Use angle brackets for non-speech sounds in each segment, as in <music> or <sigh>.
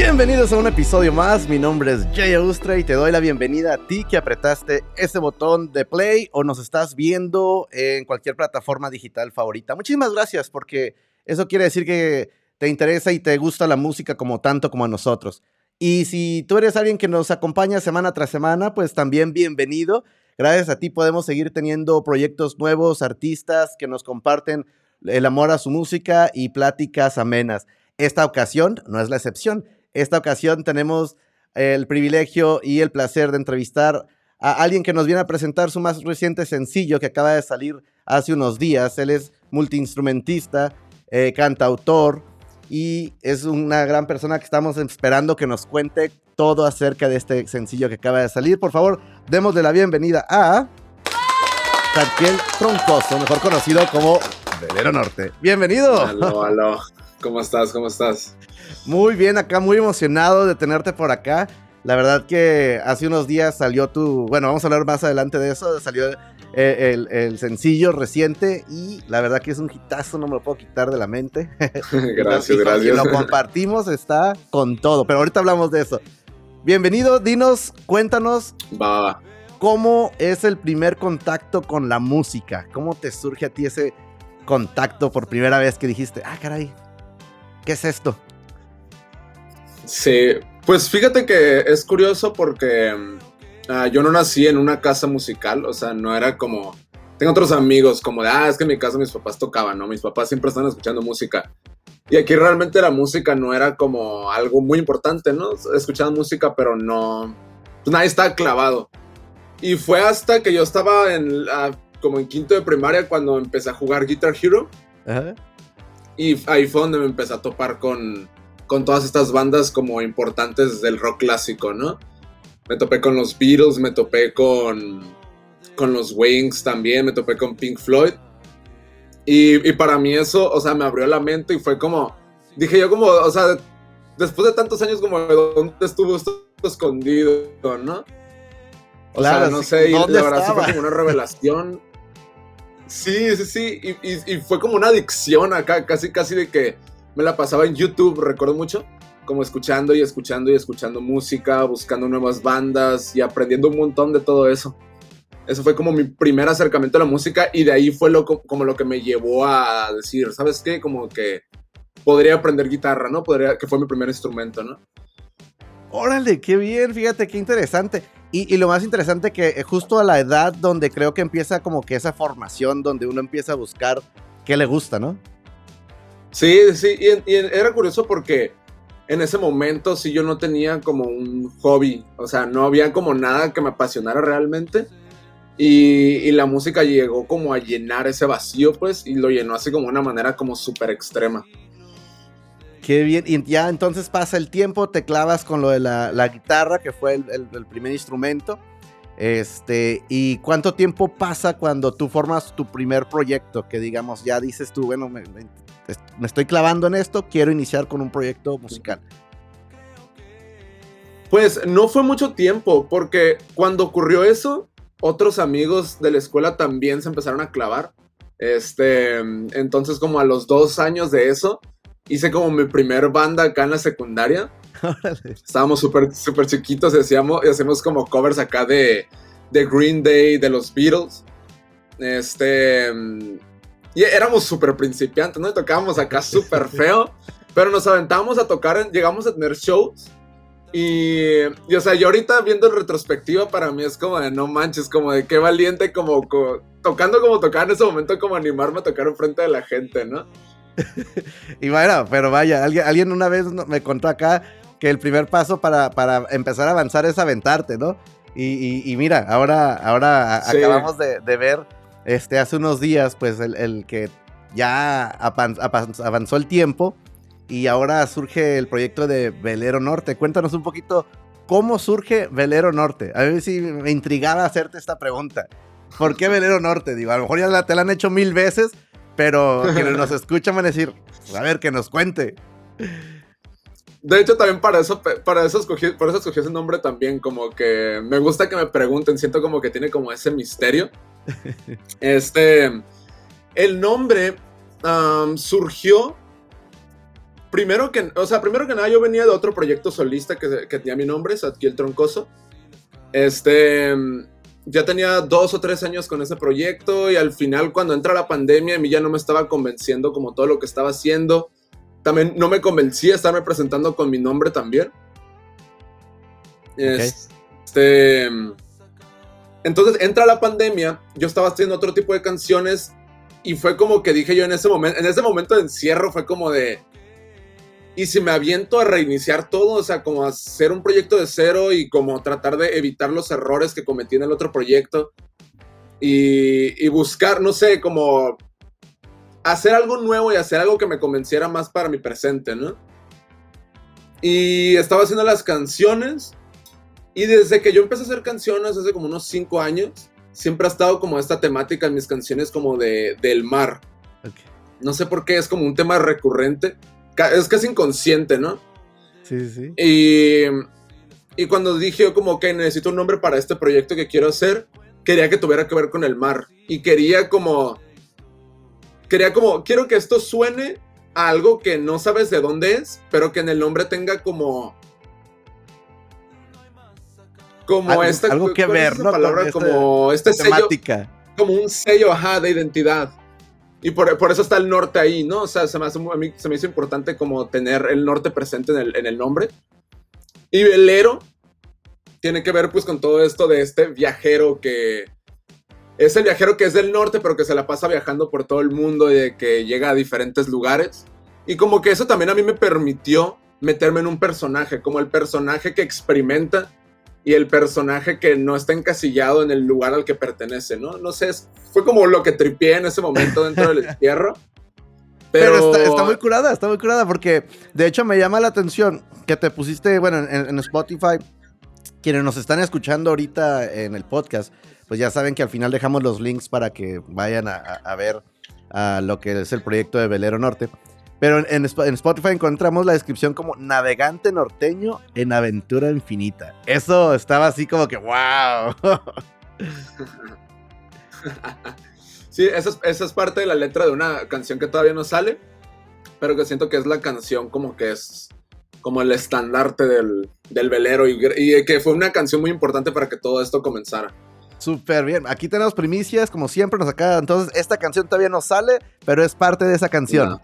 Bienvenidos a un episodio más, mi nombre es Jay Austra y te doy la bienvenida a ti que apretaste ese botón de play o nos estás viendo en cualquier plataforma digital favorita. Muchísimas gracias porque eso quiere decir que te interesa y te gusta la música como tanto como a nosotros. Y si tú eres alguien que nos acompaña semana tras semana, pues también bienvenido. Gracias a ti podemos seguir teniendo proyectos nuevos, artistas que nos comparten el amor a su música y pláticas amenas. Esta ocasión no es la excepción. Esta ocasión tenemos el privilegio y el placer de entrevistar a alguien que nos viene a presentar su más reciente sencillo que acaba de salir hace unos días. Él es multiinstrumentista, eh, cantautor y es una gran persona que estamos esperando que nos cuente todo acerca de este sencillo que acaba de salir. Por favor, démosle la bienvenida a Santiel Troncoso, mejor conocido como Velero Norte. Bienvenido. Aló, aló. ¿Cómo estás? ¿Cómo estás? Muy bien, acá muy emocionado de tenerte por acá. La verdad que hace unos días salió tu, bueno, vamos a hablar más adelante de eso, salió eh, el, sencillo reciente y la verdad que es un hitazo, no me lo puedo quitar de la mente. gracias, <laughs> gracias. Y lo compartimos, está con todo, pero ahorita hablamos de eso. Bienvenido, dinos, cuéntanos. Va. ¿Cómo es el primer contacto con la música? ¿Cómo te surge a ti ese contacto por primera vez que dijiste, ah, caray, ¿qué es esto? Sí, pues fíjate que es curioso porque uh, yo no nací en una casa musical, o sea, no era como... Tengo otros amigos como de, ah, es que en mi casa mis papás tocaban, ¿no? Mis papás siempre están escuchando música. Y aquí realmente la música no era como algo muy importante, ¿no? Escuchaban música, pero no... Pues nadie estaba clavado. Y fue hasta que yo estaba en como en quinto de primaria cuando empecé a jugar Guitar Hero. Ajá. Y ahí fue donde me empecé a topar con, con todas estas bandas como importantes del rock clásico, ¿no? Me topé con los Beatles, me topé con, con los Wings también, me topé con Pink Floyd. Y, y, para mí eso, o sea, me abrió la mente y fue como, dije yo como, o sea, después de tantos años como, ¿dónde estuvo esto escondido, no? O sea, no sé, y la verdad sí fue como una revelación. Sí, sí, sí, y, fue como una adicción acá, casi, casi de que me la pasaba en YouTube, recuerdo mucho, como escuchando y escuchando y escuchando música, buscando nuevas bandas y aprendiendo un montón de todo eso. Eso fue como mi primer acercamiento a la música y de ahí fue lo, como lo que me llevó a decir, ¿sabes qué? Como que podría aprender guitarra, ¿no? Podría, que fue mi primer instrumento, ¿no? Órale, qué bien, fíjate, qué interesante. Y, y, lo más interesante que eh, justo a la edad donde creo que empieza como que esa formación, donde uno empieza a buscar qué le gusta, ¿no? Sí, sí, y, era curioso porque en ese momento sí yo no tenía como un hobby, o sea, no había como nada que me apasionara realmente. Y, la música llegó como a llenar ese vacío, pues, y lo llenó así como una manera como súper extrema. Qué bien, y ya entonces pasa el tiempo, te clavas con lo de la, guitarra, que fue el, primer instrumento. Este, ¿y cuánto tiempo pasa cuando tú formas tu primer proyecto? Que digamos, ya dices tú, bueno, me, me estoy clavando en esto, quiero iniciar con un proyecto musical? Pues no fue mucho tiempo, porque cuando ocurrió eso, otros amigos de la escuela también se empezaron a clavar. Este, entonces como a los dos años de eso, hice como mi primer banda acá en la secundaria. <laughs> Estábamos súper super chiquitos y hacíamos, y hacemos como covers acá de, de Green Day, de los Beatles. Este, y éramos súper principiantes, ¿no? Y tocábamos acá <laughs> súper feo, pero nos aventábamos a tocar, llegamos a tener shows. Y, y, o sea, yo ahorita viendo en retrospectiva, para mí es como de no manches, como de qué valiente, como, tocando como tocar en ese momento, como animarme a tocar enfrente de la gente, ¿no? <laughs> y bueno, pero vaya, alguien, alguien una vez me contó acá que el primer paso para, para empezar a avanzar es aventarte, ¿no? Y, y, mira, ahora, ahora acabamos de, de ver este, hace unos días, pues el, que ya avanzó el tiempo y ahora surge el proyecto de Velero Norte. Cuéntanos un poquito cómo surge Velero Norte. A ver si me intrigaba hacerte esta pregunta. ¿Por qué Velero Norte? Digo, a lo mejor ya te la han hecho mil veces, pero <laughs> quienes nos escuchan van a decir, a ver, que nos cuente. De hecho, también para eso, para eso escogí, por eso escogí ese nombre también, como que me gusta que me pregunten, siento como que tiene como ese misterio. <laughs> Este, el nombre surgió primero que, o sea, primero que nada yo venía de otro proyecto solista que, que tenía mi nombre, Satki el Troncoso. Este, ya tenía dos o tres años con ese proyecto y al final cuando entra la pandemia a mí ya no me estaba convenciendo como todo lo que estaba haciendo. También no me convencía estarme presentando con mi nombre también. Este, entonces entra la pandemia, yo estaba haciendo otro tipo de canciones y fue como que dije yo en ese momento, en ese momento de encierro fue como de, y si me aviento a reiniciar todo, o sea, como hacer un proyecto de cero y como tratar de evitar los errores que cometí en el otro proyecto y, y buscar, no sé, como hacer algo nuevo y hacer algo que me convenciera más para mi presente, ¿no? Y estaba haciendo las canciones y desde que yo empecé a hacer canciones hace como unos cinco años, siempre ha estado como esta temática en mis canciones como de, del mar. No sé por qué, es como un tema recurrente es casi inconsciente, ¿no? Sí, sí. Y, y cuando dije yo como que necesito un nombre para este proyecto que quiero hacer, quería que tuviera que ver con el mar. Y quería como... Quería como... Quiero que esto suene a algo que no sabes de dónde es, pero que en el nombre tenga como... Como algo, esta... Algo que ver, ¿no? Palabra, como este temática. sello... Como un sello, ajá, de identidad. Y por, eso está el norte ahí, ¿no? O sea, se me, hace, a mí se me hizo importante como tener el norte presente en el, en el nombre. Y velero tiene que ver pues con todo esto de este viajero que es el viajero que es del norte, pero que se la pasa viajando por todo el mundo y que llega a diferentes lugares. Y como que eso también a mí me permitió meterme en un personaje, como el personaje que experimenta y el personaje que no está encasillado en el lugar al que pertenece, ¿no? No sé, fue como lo que tripié en ese momento dentro del <laughs> entierro. Pero, está, muy curada, está muy curada, porque de hecho me llama la atención que te pusiste, bueno, en, Spotify, quienes nos están escuchando ahorita en el podcast, pues ya saben que al final dejamos los links para que vayan a, a ver a lo que es el proyecto de Velero Norte. Pero en, Spotify encontramos la descripción como navegante norteño en aventura infinita. Eso estaba así como que, wow. <laughs> sí, esa es, parte de la letra de una canción que todavía no sale, pero que siento que es la canción como que es como el estandarte del, velero y, y que fue una canción muy importante para que todo esto comenzara. Súper bien. Aquí tenemos primicias, como siempre nos acaba. Entonces, esta canción todavía no sale, pero es parte de esa canción.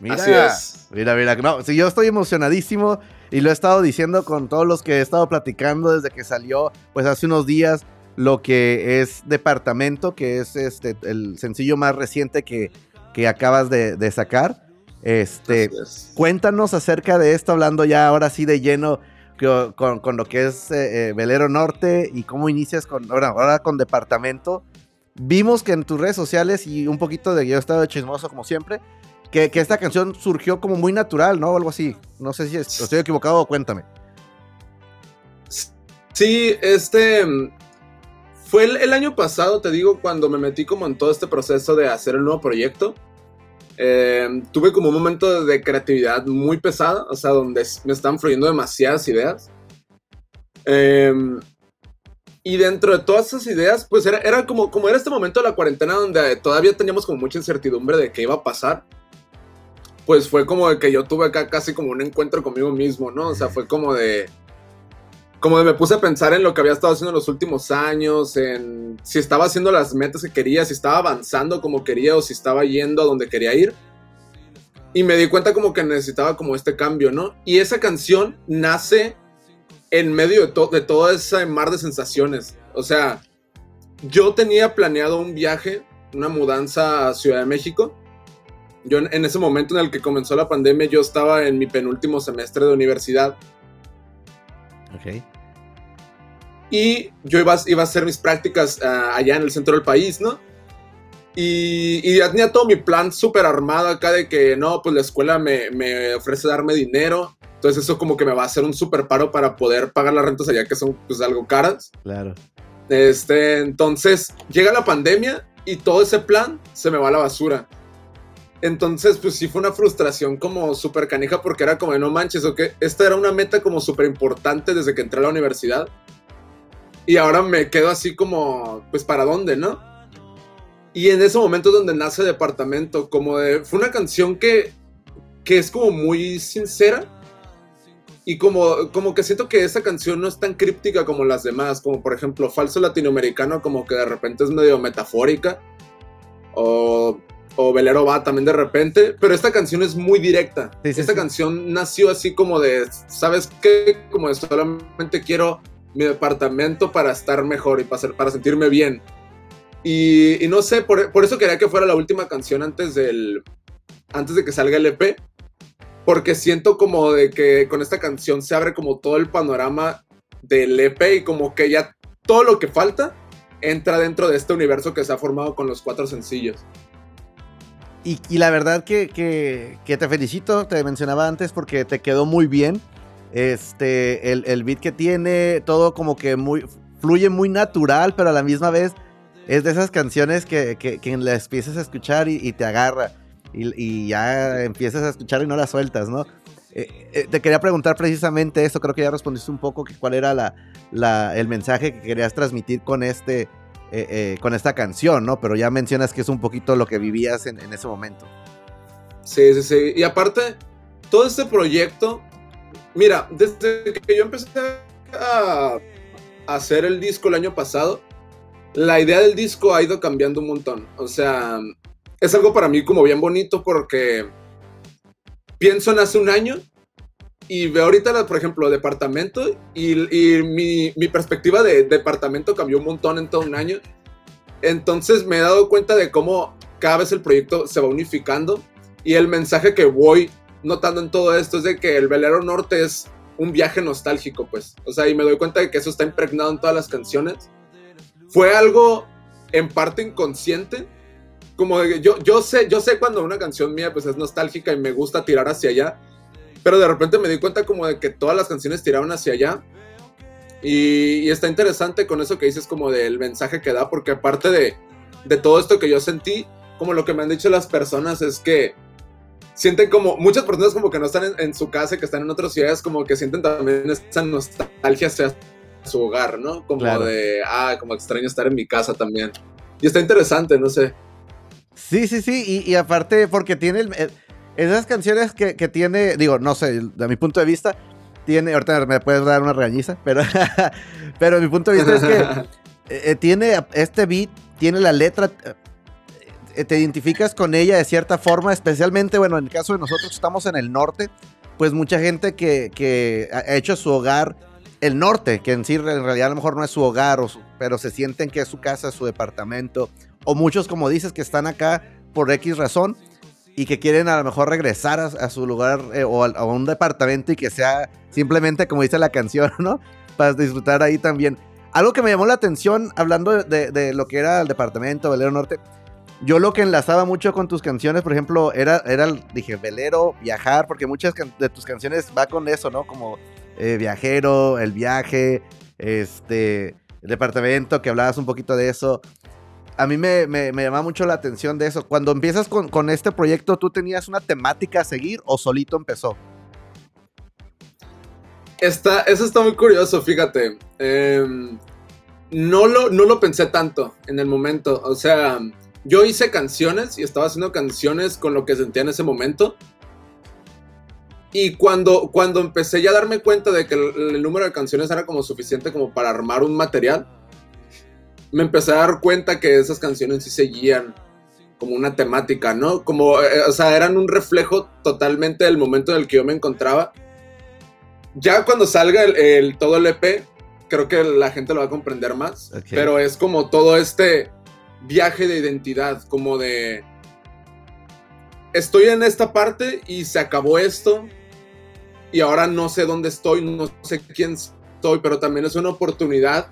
Mira, Así es. Mira, mira, no, si yo estoy emocionadísimo y lo he estado diciendo con todos los que he estado platicando desde que salió, pues hace unos días, lo que es Departamento, que es este el sencillo más reciente que, que acabas de, sacar. Este, cuéntanos acerca de esto, hablando ya ahora sí de lleno con, con lo que es eh, eh, Velero Norte y cómo inicias con, ahora, ahora con Departamento. Vimos que en tus redes sociales y un poquito de yo he estado chismoso como siempre, que, esta canción surgió como muy natural, ¿no? O algo así. No sé si estoy equivocado cuéntame. Sí, este. Fue el, año pasado, te digo, cuando me metí como en todo este proceso de hacer el nuevo proyecto. Em, tuve como un momento de creatividad muy pesada, o sea, donde me están fluyendo demasiadas ideas. Em, y dentro de todas esas ideas, pues era, era, como, como era este momento de la cuarentena donde todavía teníamos como mucha incertidumbre de qué iba a pasar pues fue como de que yo tuve acá casi como un encuentro conmigo mismo, ¿no? O sea, fue como de... Como de me puse a pensar en lo que había estado haciendo en los últimos años, en si estaba haciendo las metas que quería, si estaba avanzando como quería o si estaba yendo a donde quería ir. Y me di cuenta como que necesitaba como este cambio, ¿no? Y esa canción nace en medio de, de todo ese mar de sensaciones. O sea, yo tenía planeado un viaje, una mudanza a Ciudad de México yo en, ese momento en el que comenzó la pandemia, yo estaba en mi penúltimo semestre de universidad. Ok. Y yo iba, iba a hacer mis prácticas ah, allá en el centro del país, ¿no? Y, y ya tenía todo mi plan súper armado acá de que no, pues la escuela me, me, ofrece darme dinero. Entonces eso como que me va a hacer un súper paro para poder pagar las rentas allá que son pues algo caras. Claro. Este, entonces llega la pandemia y todo ese plan se me va a la basura. Entonces, pues sí fue una frustración como súper canija porque era como no manches, o que esta era una meta como súper importante desde que entré a la universidad. Y ahora me quedo así como, pues para dónde, ¿no? Y en ese momento donde nace Departamento, como de, fue una canción que, que es como muy sincera. Y como, como que siento que esa canción no es tan críptica como las demás, como por ejemplo Falso Latinoamericano, como que de repente es medio metafórica. O, o Velero va también de repente, pero esta canción es muy directa. esta canción nació así como de, ¿sabes qué? Como de solamente quiero mi departamento para estar mejor y para, para sentirme bien. Y, no sé, por, por, eso quería que fuera la última canción antes del, antes de que salga el EP, porque siento como de que con esta canción se abre como todo el panorama del EP y como que ya todo lo que falta entra dentro de este universo que se ha formado con los cuatro sencillos. Y, la verdad que, que, te felicito, te mencionaba antes porque te quedó muy bien. Este, el, beat que tiene, todo como que muy, fluye muy natural, pero a la misma vez es de esas canciones que, que, que las empiezas a escuchar y, te agarra y, ya empiezas a escuchar y no la sueltas, ¿no? Eh, eh, te quería preguntar precisamente eso, creo que ya respondiste un poco que cuál era la, el mensaje que querías transmitir con, este, eh, con esta canción, ¿no? Pero ya mencionas que es un poquito lo que vivías en, ese momento. Sí, sí, sí. Y aparte, todo este proyecto, mira, desde que yo empecé a hacer el disco el año pasado, la idea del disco ha ido cambiando un montón. O sea, es algo para mí como bien bonito porque pienso en hace un año y veo ahorita, por ejemplo, departamento y, mi, perspectiva de departamento cambió un montón en todo un año. Entonces me he dado cuenta de cómo cada vez el proyecto se va unificando y el mensaje que voy notando en todo esto es de que el Velero Norte es un viaje nostálgico, pues. O sea, y me doy cuenta de que eso está impregnado en todas las canciones. Fue algo en parte inconsciente, como yo, yo sé, yo sé cuando una canción mía pues es nostálgica y me gusta tirar hacia allá, pero de repente me di cuenta como de que todas las canciones tiraban hacia allá. Y, está interesante con eso que dices como del mensaje que da, porque aparte de, de todo esto que yo sentí, como lo que me han dicho las personas es que sienten como, muchas personas como que no están en, su casa, que están en otras ciudades, como que sienten también esa nostalgia hacia su hogar, ¿no? Como de, ah, como extraño estar en mi casa también. Y está interesante, no sé. Sí, sí, sí, y, aparte porque tiene el, esas canciones que, tiene, digo, no sé, de mi punto de vista, tiene, ahorita me puedes dar una regañiza, pero, <laughs> pero mi punto de vista es que <laughs> eh, tiene este beat, tiene la letra, eh, te identificas con ella de cierta forma, especialmente, bueno, en el caso de nosotros estamos en el norte, pues mucha gente que, que ha hecho su hogar el norte, que en sí en realidad a lo mejor no es su hogar, pero se sienten que es su casa, su departamento, o muchos, como dices, que están acá por X razón y que quieren a lo mejor regresar a, su lugar eh, o a, un departamento y que sea simplemente como dice la canción, <laughs> ¿no? Para disfrutar ahí también. Algo que me llamó la atención, hablando de, lo que era el departamento, Velero Norte, yo lo que enlazaba mucho con tus canciones, por ejemplo, era, era dije, velero, viajar, porque muchas de tus canciones va con eso, ¿no? Como eh, viajero, el viaje, este, el departamento, que hablabas un poquito de eso a mí me, me, llama mucho la atención de eso. Cuando empiezas con, este proyecto, ¿tú tenías una temática a seguir o solito empezó? Está, eso está muy curioso, fíjate. Em, no, lo, no lo pensé tanto en el momento. O sea, yo hice canciones y estaba haciendo canciones con lo que sentía en ese momento. Y cuando, cuando empecé ya a darme cuenta de que el número de canciones era como suficiente como para armar un material, me empecé a dar cuenta que esas canciones sí seguían como una temática, ¿no? Como, eh, o sea, eran un reflejo totalmente del momento en el que yo me encontraba. Ya cuando salga el, todo el EP, creo que la gente lo va a comprender más. Pero es como todo este viaje de identidad, como de... Estoy en esta parte y se acabó esto. Y ahora no sé dónde estoy, no sé quién estoy, pero también es una oportunidad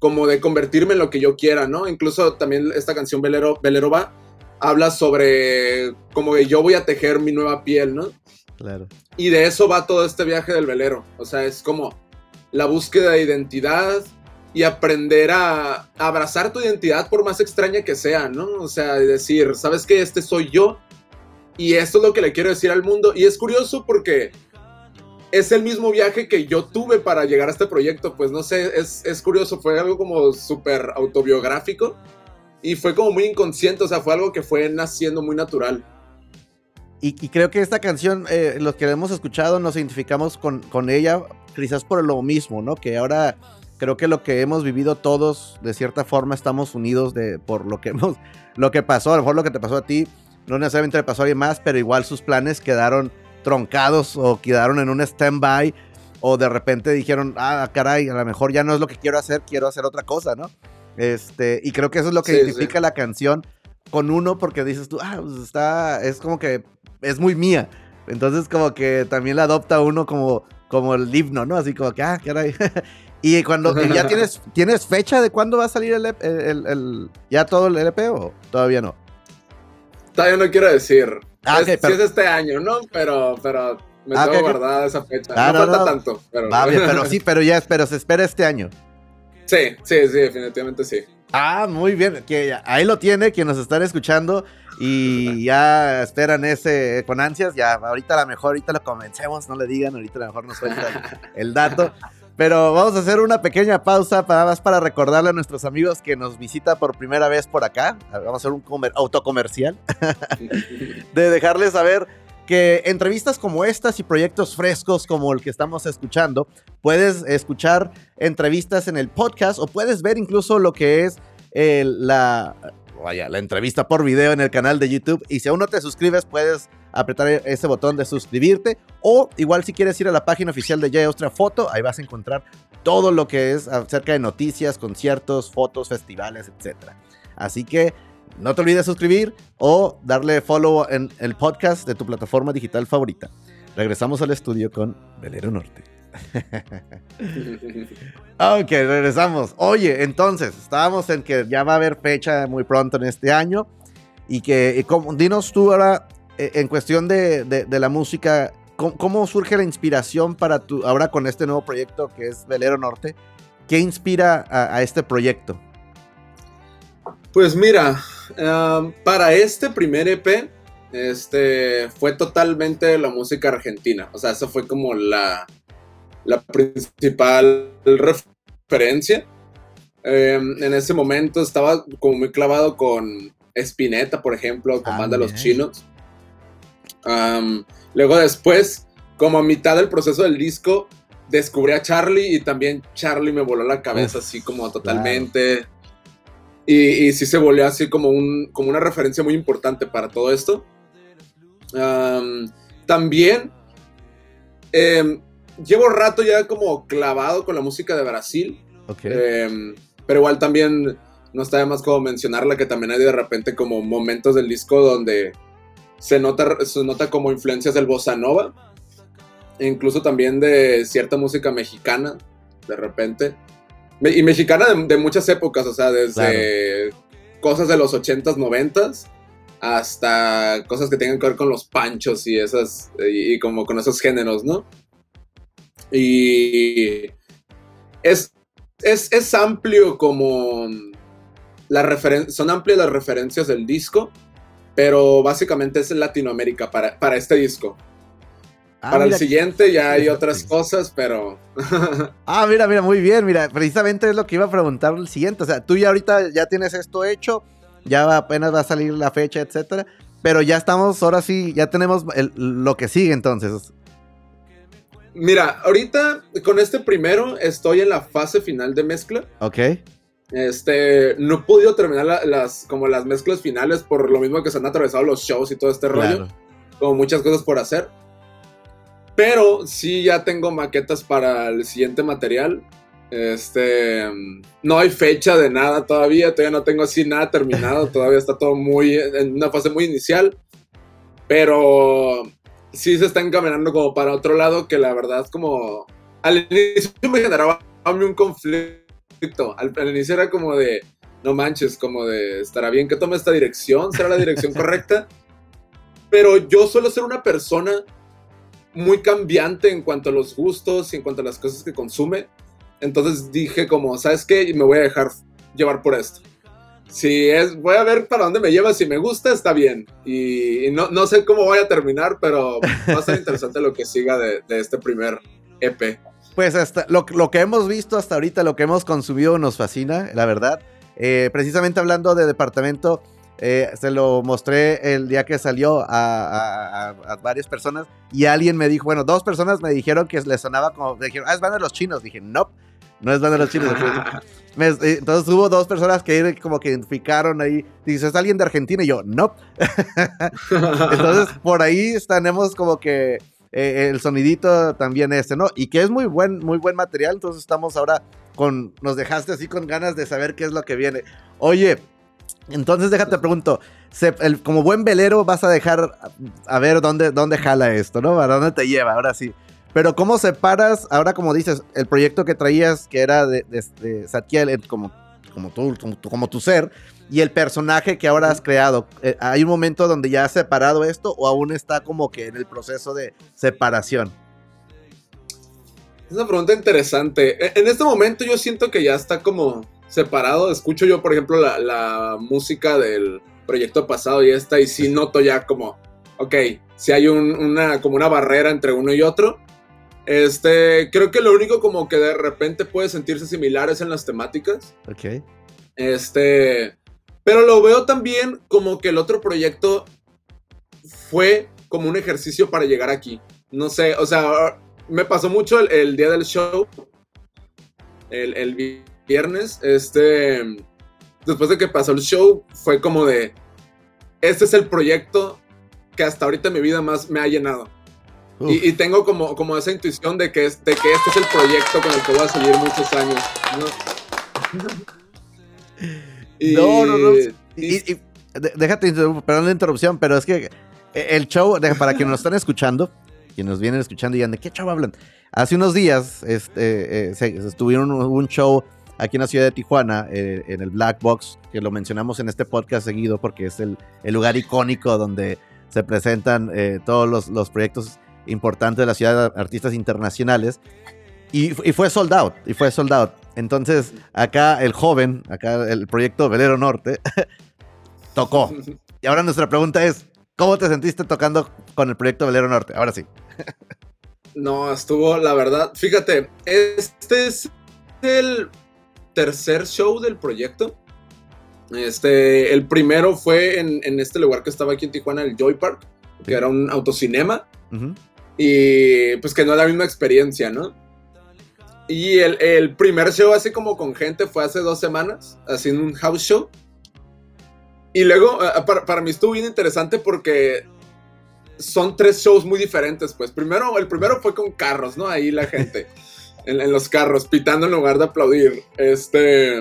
como de convertirme en lo que yo quiera, ¿no? Incluso también esta canción Velero, Velero va habla sobre como que yo voy a tejer mi nueva piel, ¿no? Claro. Y de eso va todo este viaje del velero. O sea, es como la búsqueda de identidad y aprender a, abrazar tu identidad por más extraña que sea, ¿no? O sea, decir, ¿sabes qué? Este soy yo y esto es lo que le quiero decir al mundo. Y es curioso porque es el mismo viaje que yo tuve para llegar a este proyecto. Pues no sé, es, curioso, fue algo como súper autobiográfico y fue como muy inconsciente, o sea, fue algo que fue naciendo muy natural. y, creo que esta canción, eh, los que la hemos escuchado, nos identificamos con, con ella, quizás por lo mismo, ¿no? Que ahora creo que lo que hemos vivido todos, de cierta forma, estamos unidos de, por lo que lo que pasó, a lo mejor lo que te pasó a ti, no necesariamente le pasó a alguien más, pero igual sus planes quedaron troncados o quedaron en un stand-by o de repente dijeron, ah, caray, a lo mejor ya no es lo que quiero hacer, quiero hacer otra cosa, ¿no? Este, y creo que eso es lo que identifica la canción con uno porque dices tú, ah, pues está, es como que es muy mía. Entonces como que también la adopta uno como, como el himno, ¿no? Así como que, ah, caray. <laughs> y cuando <laughs> ya tienes, ¿tienes fecha de cuándo va a salir el, el, ya todo el LP o todavía no? Todavía no quiero decir. Ah, es, es este año, ¿no? Pero, pero me ah, tengo guardada esa fecha. Ah, no, falta tanto. Pero... pero <laughs> sí, pero ya pero se espera este año. Sí, sí, sí, definitivamente sí. Ah, muy bien. Que ahí lo tiene, quien nos están escuchando y ya esperan ese con ansias. Ya, ahorita a lo mejor, ahorita lo comencemos, no le digan, ahorita a lo mejor nos cuenta el, dato. Pero vamos a hacer una pequeña pausa para más para recordarle a nuestros amigos que nos visita por primera vez por acá. Vamos a hacer un autocomercial. <laughs> de dejarles saber que entrevistas como estas y proyectos frescos como el que estamos escuchando, puedes escuchar entrevistas en el podcast o puedes ver incluso lo que es la, vaya, la entrevista por video en el canal de YouTube. Y si aún no te suscribes, puedes apretar ese botón de suscribirte. O igual si quieres ir a la página oficial de Jay Austria Foto, ahí vas a encontrar todo lo que es acerca de noticias, conciertos, fotos, festivales, etc. Así que no te olvides suscribir o darle follow en el podcast de tu plataforma digital favorita. Regresamos al estudio con Velero Norte. <laughs> ok, regresamos. Oye, entonces, estábamos en que ya va a haber fecha muy pronto en este año. Y que, como, dinos tú ahora, eh, en cuestión de, la música, ¿cómo, surge la inspiración para tu, ahora con este nuevo proyecto que es Velero Norte? ¿Qué inspira a este proyecto? Pues mira, para este primer EP, este fue totalmente la música argentina. O sea, eso fue como la, la principal referencia. Em, en ese momento estaba como muy clavado con Spinetta, por ejemplo, con Banda Los Chinos. luego después, como a mitad del proceso del disco, descubrí a Charlie y también Charlie me voló la cabeza así como totalmente. Y, sí se volvió así como, un, como una referencia muy importante para todo esto. también em, llevo rato ya como clavado con la música de Brasil. Em, pero igual también no está de más como mencionarla que también hay de repente como momentos del disco donde se nota, se nota como influencias del bossa nova. E incluso también de cierta música mexicana, de repente. Y mexicana de, muchas épocas, o sea, desde cosas de los 80s, 90s, hasta cosas que tengan que ver con los panchos y esas, y, como con esos géneros, ¿no? Y es, es, amplio como la son amplias las referencias del disco, pero básicamente es Latinoamérica para, para este disco. Ah, Para el siguiente ya hay otras cosas, pero. <laughs> ah, mira, mira, muy bien. Mira, precisamente es lo que iba a preguntar el siguiente. O sea, tú ya ahorita ya tienes esto hecho, ya apenas va a salir la fecha, etcétera. Pero ya estamos, ahora sí, ya tenemos lo que sigue entonces. Mira, ahorita con este primero estoy en la fase final de mezcla. Ok. Este, no he podido terminar las, como las mezclas finales por lo mismo que se han atravesado los shows y todo este rollo. Como muchas cosas por hacer. Pero sí ya tengo maquetas para el siguiente material. Este, no hay fecha de nada todavía, todavía no tengo así nada terminado, <laughs> todavía está todo muy en una fase muy inicial, pero sí se está encaminando como para otro lado que la verdad como al inicio me generaba un conflicto, al inicio era como de no manches, como de estará bien que tome esta dirección, será la dirección correcta, pero yo suelo ser una persona muy cambiante en cuanto a los gustos y en cuanto a las cosas que consume. Entonces dije como, ¿sabes qué? Me voy a dejar llevar por esto. Si es, voy a ver para dónde me lleva, si me gusta, está bien. Y, no, no, sé cómo voy a terminar, pero va a ser interesante lo que siga de, este primer EP. Pues hasta lo, lo, que hemos visto hasta ahorita, lo que hemos consumido nos fascina, la verdad. Eh, precisamente hablando de departamento, eh, se lo mostré el día que salió a, varias personas y alguien me dijo, bueno, dos personas me dijeron que le sonaba como, me dijeron, ah, es banda de los chinos. Dije, no, no es banda de los chinos. <laughs> Eh, entonces hubo dos personas que como que identificaron ahí, dice, es alguien de Argentina y yo, no. <laughs> entonces por ahí tenemos como que eh, el sonidito también este, ¿no? Y que es muy buen, muy buen material, entonces estamos ahora con, nos dejaste así con ganas de saber qué es lo que viene. Oye, entonces déjate pregunto, como buen velero vas a dejar a ver dónde, dónde jala esto, ¿no? ¿A dónde te lleva? Ahora sí. Pero ¿cómo separas, ahora como dices, el proyecto que traías, que era de, de, Satkiel, como, como, tú, como, tu ser, y el personaje que ahora has creado? Eh, ¿Hay un momento donde ya has separado esto o aún está como que en el proceso de separación? Es una pregunta interesante. E, en este momento yo siento que ya está como separado. Escucho yo, por ejemplo, la, música del proyecto pasado y esta, y sí noto ya como, ok, si hay una, como una barrera entre uno y otro. Este, creo que lo único como que de repente puede sentirse similares en las temáticas. Ok. Este, pero lo veo también como que el otro proyecto fue como un ejercicio para llegar aquí. No sé, o sea, me pasó mucho el, día del show, el, el viernes, este, después de que pasó el show, fue como de, este es el proyecto que hasta ahorita en mi vida más me ha llenado. Y, tengo como, como esa intuición de que, de que este es el proyecto con el que voy a seguir muchos años. ¿no? <laughs> no, no, Y, déjate, perdón la interrupción, pero es que el show, para quienes nos están escuchando, quienes nos vienen escuchando y de qué show hablan. Hace unos días este, eh, estuvieron un show aquí en la ciudad de Tijuana, eh, en el Black Box, que lo mencionamos en este podcast seguido porque es el, lugar icónico donde se presentan eh, todos los, proyectos importantes de la ciudad, artistas internacionales. Y, fue sold out, y fue sold out. Entonces, acá el joven, acá el proyecto Velero Norte, <laughs> tocó. Y ahora nuestra pregunta es, ¿cómo te sentiste tocando con el proyecto Velero Norte? Ahora sí. <laughs> No, estuvo, la verdad, fíjate, este es el tercer show del proyecto. Este, el primero fue en, este lugar que estaba aquí en Tijuana, el Joy Park, que era un autocinema. Y pues que no es la misma experiencia, ¿no? Y el, primer show así como con gente fue hace dos semanas, haciendo un house show. Y luego, para, para, mí estuvo bien interesante porque son tres shows muy diferentes, pues. Primero, el primero fue con carros, ¿no? Ahí la gente. <laughs> en, los carros, pitando en lugar de aplaudir. Este.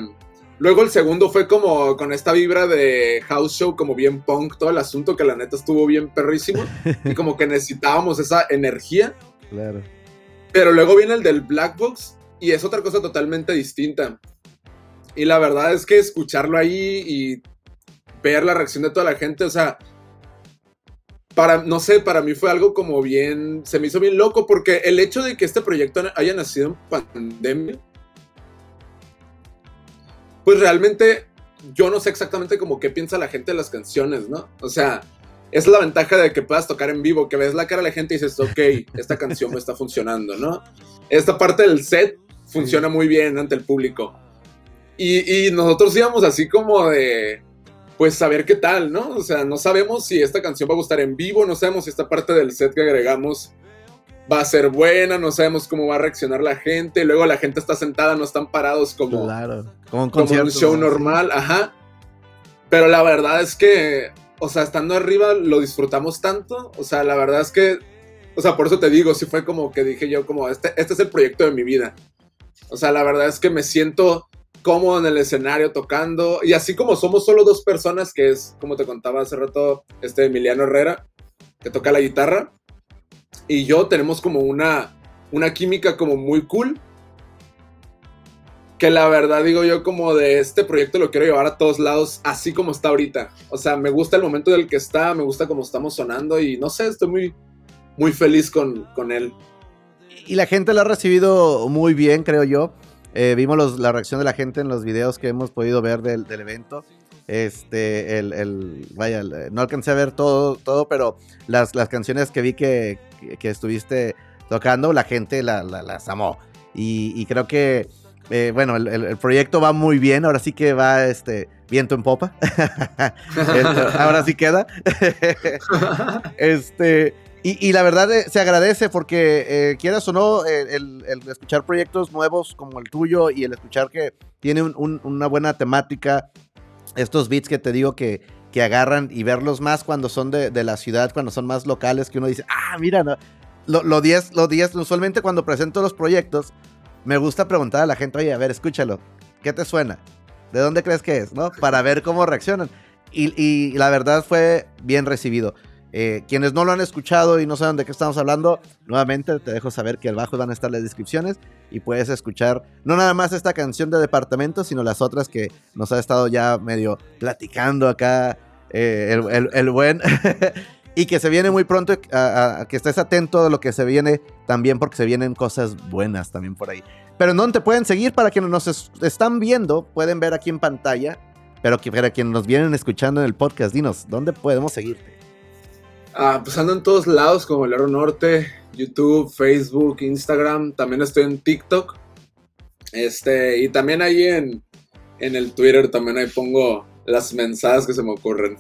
Luego el segundo fue como con esta vibra de house show, como bien punk, todo el asunto que la neta estuvo bien perrísimo. y como que necesitábamos esa energía. Claro. Pero luego viene el del Black Box y es otra cosa totalmente distinta. Y la verdad es que escucharlo ahí y ver la reacción de toda la gente, o sea, para, no sé, para mí fue algo como bien, se me hizo bien loco porque el hecho de que este proyecto haya nacido en pandemia, pues realmente yo no sé exactamente como qué piensa la gente de las canciones, ¿no? O sea, es la ventaja de que puedas tocar en vivo, que ves la cara de la gente y dices, ok, esta canción me está funcionando, ¿no? Esta parte del set funciona muy bien ante el público. Y, y nosotros íbamos así como de, pues saber qué tal, ¿no? O sea, no sabemos si esta canción va a gustar en vivo, no sabemos si esta parte del set que agregamos va a ser buena, no sabemos cómo va a reaccionar la gente, luego la gente está sentada, no están parados como, como, un, como un show normal, ajá. Pero la verdad es que, o sea, estando arriba lo disfrutamos tanto, o sea, la verdad es que, o sea, por eso te digo, sí fue como que dije yo, como, este, este es el proyecto de mi vida. O sea, la verdad es que me siento cómodo en el escenario tocando. Y así como somos solo dos personas, que es, como te contaba hace rato, este Emiliano Herrera, que toca la guitarra, y yo tenemos como una, una química como muy cool. Que la verdad digo yo como de este proyecto lo quiero llevar a todos lados así como está ahorita. O sea, me gusta el momento del que está, me gusta cómo estamos sonando y no sé, estoy muy, muy feliz con, con él. Y la gente lo ha recibido muy bien, creo yo. Eh, vimos la reacción de la gente en los videos que hemos podido ver del, evento. Este, el, vaya, no alcancé a ver todo, todo pero las, las canciones que vi que, que, estuviste tocando, la gente la, las amó. Y, creo que, eh, bueno, el, proyecto va muy bien, ahora sí que va, este, viento en popa. <laughs> Ahora sí queda. <laughs> este, y, la verdad eh, se agradece porque eh, quieras o no, el, escuchar proyectos nuevos como el tuyo y el escuchar que tiene una buena temática, estos beats que te digo que, que agarran y verlos más cuando son de, la ciudad, cuando son más locales, que uno dice, ah, mira, no. lo 10, lo 10, usualmente cuando presento los proyectos, me gusta preguntar a la gente, oye, a ver, escúchalo, ¿qué te suena? ¿De dónde crees que es? ¿No? Para ver cómo reaccionan. y la verdad fue bien recibido. Eh, quienes no lo han escuchado y no saben de qué estamos hablando, nuevamente te dejo saber que abajo van a estar las descripciones y puedes escuchar no nada más esta canción de departamento, sino las otras que nos ha estado ya medio platicando acá eh, el, buen. <laughs> y que se viene muy pronto, a, que estés atento a lo que se viene también porque se vienen cosas buenas también por ahí. Pero no te pueden seguir para quienes nos están viendo, pueden ver aquí en pantalla, pero que para quienes nos vienen escuchando en el podcast, dinos, ¿dónde podemos seguirte? Ah, pues ando en todos lados como el Norte, YouTube, Facebook, Instagram. También estoy en TikTok. Este, y también ahí en, en el Twitter también ahí pongo las mensajes que se me ocurren.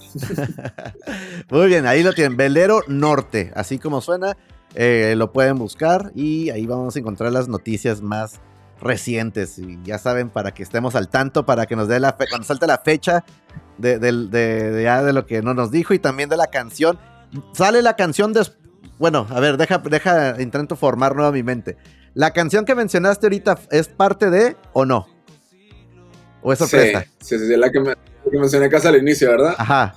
<laughs> Muy bien, ahí lo tienen, Velero Norte, así como suena, eh, lo pueden buscar y ahí vamos a encontrar las noticias más recientes. Y ya saben, para que estemos al tanto, para que nos dé la fe cuando salte la fecha de, de, lo que no nos dijo y también de la canción. Sale la canción de... Bueno, a ver, deja, deja, intento formar nueva mi mente. ¿La canción que mencionaste ahorita es parte de o no? ¿O es sorpresa? Sí, sí, sí, la que, mencioné casi al inicio, ¿verdad? Ajá.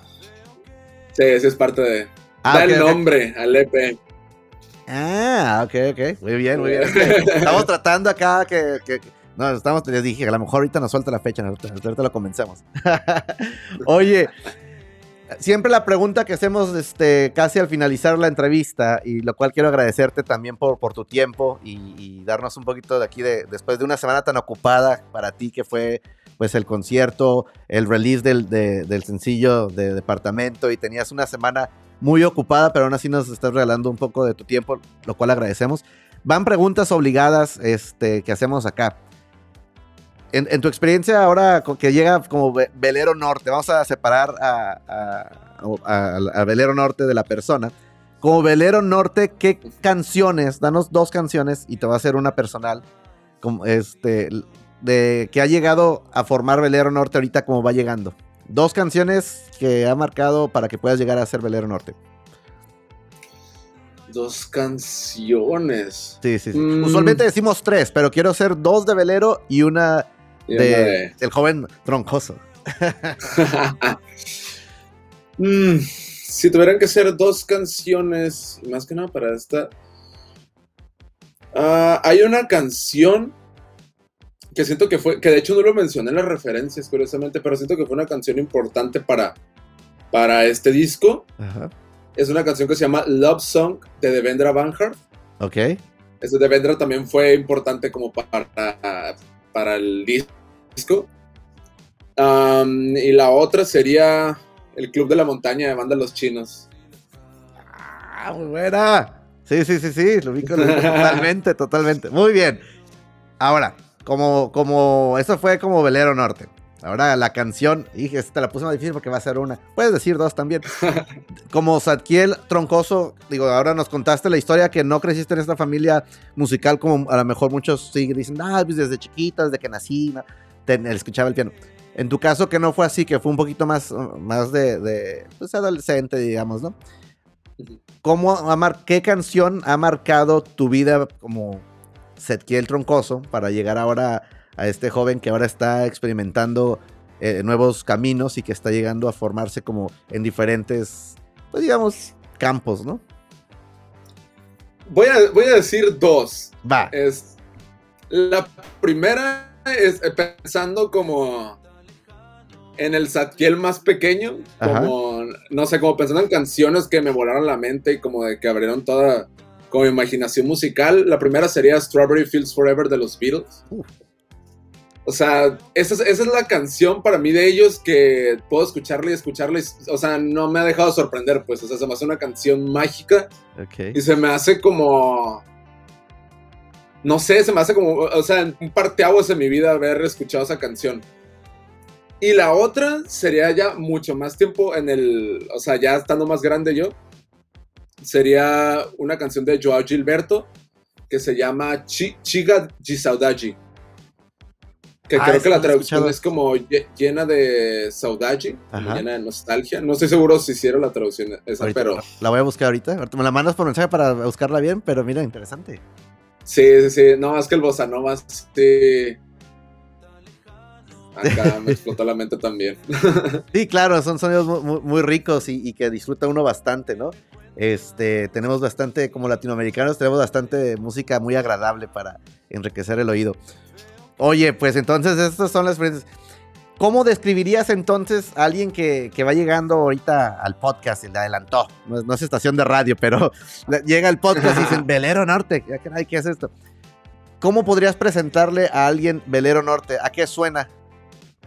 Sí, sí es parte de... Ah, da el nombre al EP. Ah, ok, ok. Muy bien, muy bien. <laughs> Estamos tratando acá que, no, estamos, les dije, a lo mejor ahorita nos suelta la fecha, ahorita lo comencemos. <laughs> Oye, siempre la pregunta que hacemos este, casi al finalizar la entrevista, y lo cual quiero agradecerte también por, por tu tiempo y, darnos un poquito de aquí de, después de una semana tan ocupada para ti que fue pues el concierto, el release del, del sencillo de departamento y tenías una semana muy ocupada, pero aún así nos estás regalando un poco de tu tiempo, lo cual agradecemos. Van preguntas obligadas este, que hacemos acá en, tu experiencia ahora que llega como velero norte, vamos a separar a, velero norte de la persona. Como velero norte, ¿qué canciones? Danos dos canciones y te va a hacer una personal. Como este, de que ha llegado a formar velero norte ahorita como va llegando. Dos canciones que ha marcado para que puedas llegar a ser velero norte. Dos canciones. Sí, sí, sí. Mm. Usualmente decimos tres, pero quiero hacer dos de velero y una de, el joven troncoso. <laughs> Mm, si tuvieran que ser dos canciones, más que nada para esta. Ah, hay una canción que siento que fue, que de hecho no lo mencioné en las referencias, curiosamente, pero siento que fue una canción importante para, para este disco. Es una canción que se llama Love Song de Devendra Banhart. Ok. Ese Devendra también fue importante como para para el disco. y la otra sería El Club de la Montaña de Banda Los Chinos. Ah, muy buena. Sí, sí, sí, sí, lo vi, <laughs> totalmente, totalmente. Muy bien. Ahora, como, como, eso fue como Velero Norte. Ahora la canción, dije, esta la puse más difícil porque va a ser una. Puedes decir dos también. <laughs> Como Satkiel Troncoso, digo, ahora nos contaste la historia que no creciste en esta familia musical como a lo mejor muchos siguen dicen, ah, pues desde chiquita, desde que nací, escuchaba el piano. En tu caso que no fue así, que fue un poquito más, más de, de pues, adolescente, digamos, ¿no? ¿Cómo ¿Qué canción ha marcado tu vida como Setkiel Troncoso para llegar ahora a este joven que ahora está experimentando eh, nuevos caminos y que está llegando a formarse como en diferentes, pues digamos, campos, ¿no? Voy a, voy a decir dos. Va. Es, la primera es eh, pensando como en el Satkiel más pequeño, como, no sé, como pensando en canciones que me volaron la mente y como de que abrieron toda como imaginación musical. La primera sería Strawberry Fields Forever de los Beatles. O sea, esa es, la canción para mí de ellos que puedo escucharla y escucharla. o sea, no me ha dejado sorprender, pues. O sea, se me hace una canción mágica. Y se me hace como. No sé, se me hace como. O sea, un parteaguas en mi vida haber escuchado esa canción. Y la otra sería ya mucho más tiempo en el, o sea, ya estando más grande yo, sería una canción de Joao Gilberto que se llama Chiga de Saudade. Que ah, creo que la traducción es como llena de saudade, llena de nostalgia. No estoy seguro si hicieron la traducción esa, pero... La voy a buscar ahorita. Me la mandas por mensaje para buscarla bien, pero mira, interesante. Sí, sí, sí. No, más que el bossa nova, sí Acá me <laughs> explotó la mente también. <laughs> Sí, claro, son sonidos muy, ricos y, que disfruta uno bastante, ¿no? Este, tenemos bastante, como latinoamericanos, tenemos bastante música muy agradable para enriquecer el oído. Oye, pues entonces estas son las experiencias. ¿Cómo describirías entonces a alguien que, va llegando ahorita al podcast y le adelantó? No, es estación de radio, pero <laughs> llega al podcast y dicen, Velero Norte, ¿qué es esto? ¿Cómo podrías presentarle a alguien Velero Norte? ¿A qué suena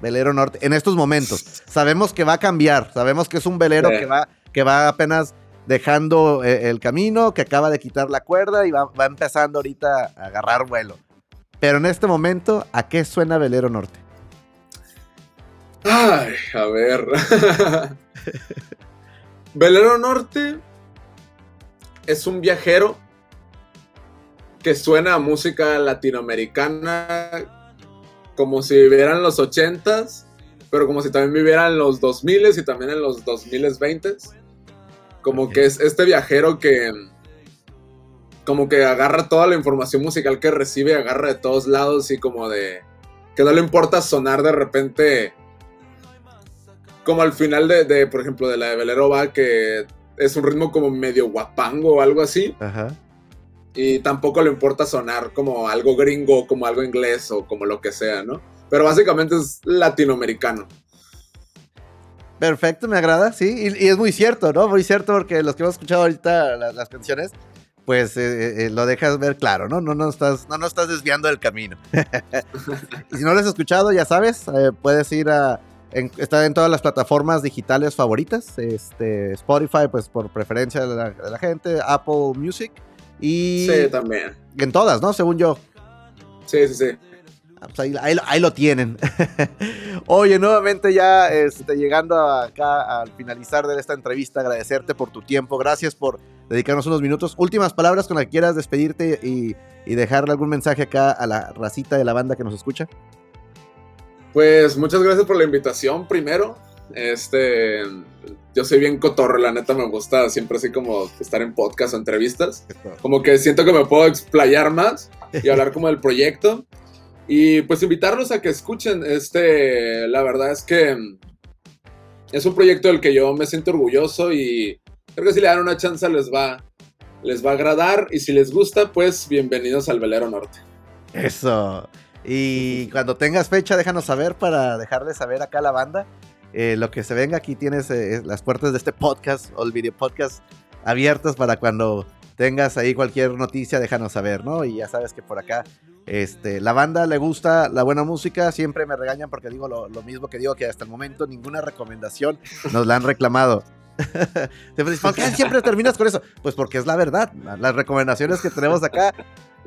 Velero Norte, en estos momentos. Sabemos que va a cambiar, sabemos que es un velero que, va, que va apenas dejando eh, el camino, que acaba de quitar la cuerda y va, empezando ahorita a agarrar vuelo. Pero en este momento, ¿a qué suena Velero Norte? Ay, a ver. <laughs> Velero Norte es un viajero que suena a música latinoamericana como si vivieran los 80s, pero como si también vivieran los 2000 y también en los 2020. Como que es este viajero que como que agarra toda la información musical que recibe, agarra de todos lados y como de que no le importa sonar de repente como al final de, por ejemplo, de la de Velero va que es un ritmo como medio guapango o algo así. Ajá y tampoco le importa sonar como algo gringo, como algo inglés o como lo que sea, ¿no? Pero básicamente es latinoamericano. Perfecto, me agrada, sí, y, es muy cierto, ¿no? Muy cierto porque los que hemos escuchado ahorita las, canciones, pues eh, eh, eh, lo dejas ver claro, ¿no? No nos estás, no, no estás desviando del camino. <laughs> y si no lo has escuchado, ya sabes, puedes ir a... está en todas las plataformas digitales favoritas, este, Spotify, pues por preferencia de la gente, Apple Music, y sí, también. En todas, ¿no? Según yo. Sí, sí, sí. Ah, pues ahí, lo tienen. <laughs> Oye, nuevamente ya este, llegando acá al finalizar de esta entrevista, agradecerte por tu tiempo. Gracias por dedicarnos unos minutos. Últimas palabras con las que quieras despedirte y, y dejarle algún mensaje acá a la racita de la banda que nos escucha. Pues muchas gracias por la invitación primero. Este, yo soy bien cotorro, la neta me gusta siempre así como estar en podcast o entrevistas. Como que siento que me puedo explayar más y hablar como del proyecto. Y pues invitarlos a que escuchen. Este, la verdad es que es un proyecto del que yo me siento orgulloso y creo que si le dan una chance les va, les va a agradar. Y si les gusta, pues bienvenidos al Velero Norte. Eso. Y cuando tengas fecha, déjanos saber para dejarles saber acá a la banda. Eh, lo que se venga aquí tienes eh, las puertas de este podcast o el video podcast abiertas para cuando tengas ahí cualquier noticia, déjanos saber, ¿no? Y ya sabes que por acá, este, la banda le gusta la buena música, siempre me regañan porque digo lo, mismo que digo, que hasta el momento ninguna recomendación nos la han reclamado. <laughs> ¿Por qué siempre terminas con eso? Pues porque es la verdad, las recomendaciones que tenemos acá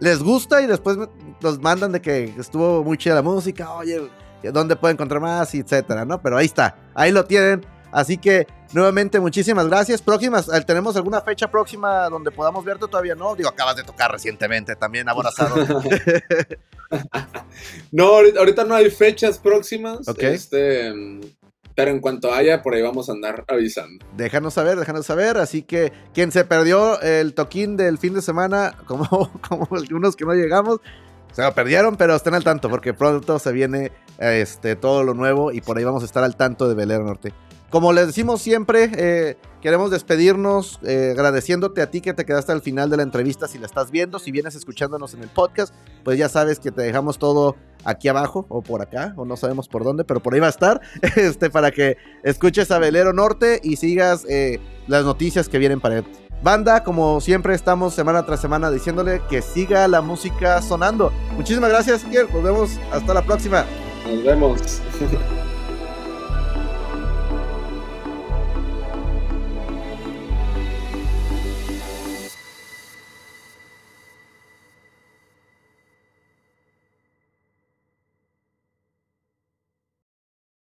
les gusta y después nos mandan de que estuvo muy chida la música, oye, dónde puede encontrar más, etcétera, ¿no? Pero ahí está, ahí lo tienen. Así que nuevamente muchísimas gracias. Próximas, eh, ¿tenemos alguna fecha próxima donde podamos verte? Todavía no. Digo, acabas de tocar recientemente también aborazado. <laughs> no, ahorita no hay fechas próximas. Este, pero en cuanto haya, por ahí vamos a andar avisando. Déjanos saber, déjanos saber. Así que quien se perdió el toquín del fin de semana, <laughs> como, como algunos que no llegamos, se lo perdieron, pero estén al tanto porque pronto se viene este, todo lo nuevo y por ahí vamos a estar al tanto de Velero Norte. Como les decimos siempre, eh, queremos despedirnos eh, agradeciéndote a ti que te quedaste al final de la entrevista si la estás viendo, si vienes escuchándonos en el podcast, pues ya sabes que te dejamos todo aquí abajo o por acá, o no sabemos por dónde, pero por ahí va a estar, <laughs> este, para que escuches a Velero Norte y sigas eh, las noticias que vienen para él. Banda, como siempre estamos semana tras semana diciéndole que siga la música sonando. Muchísimas gracias, Kier. Nos vemos hasta la próxima. Nos vemos. <laughs>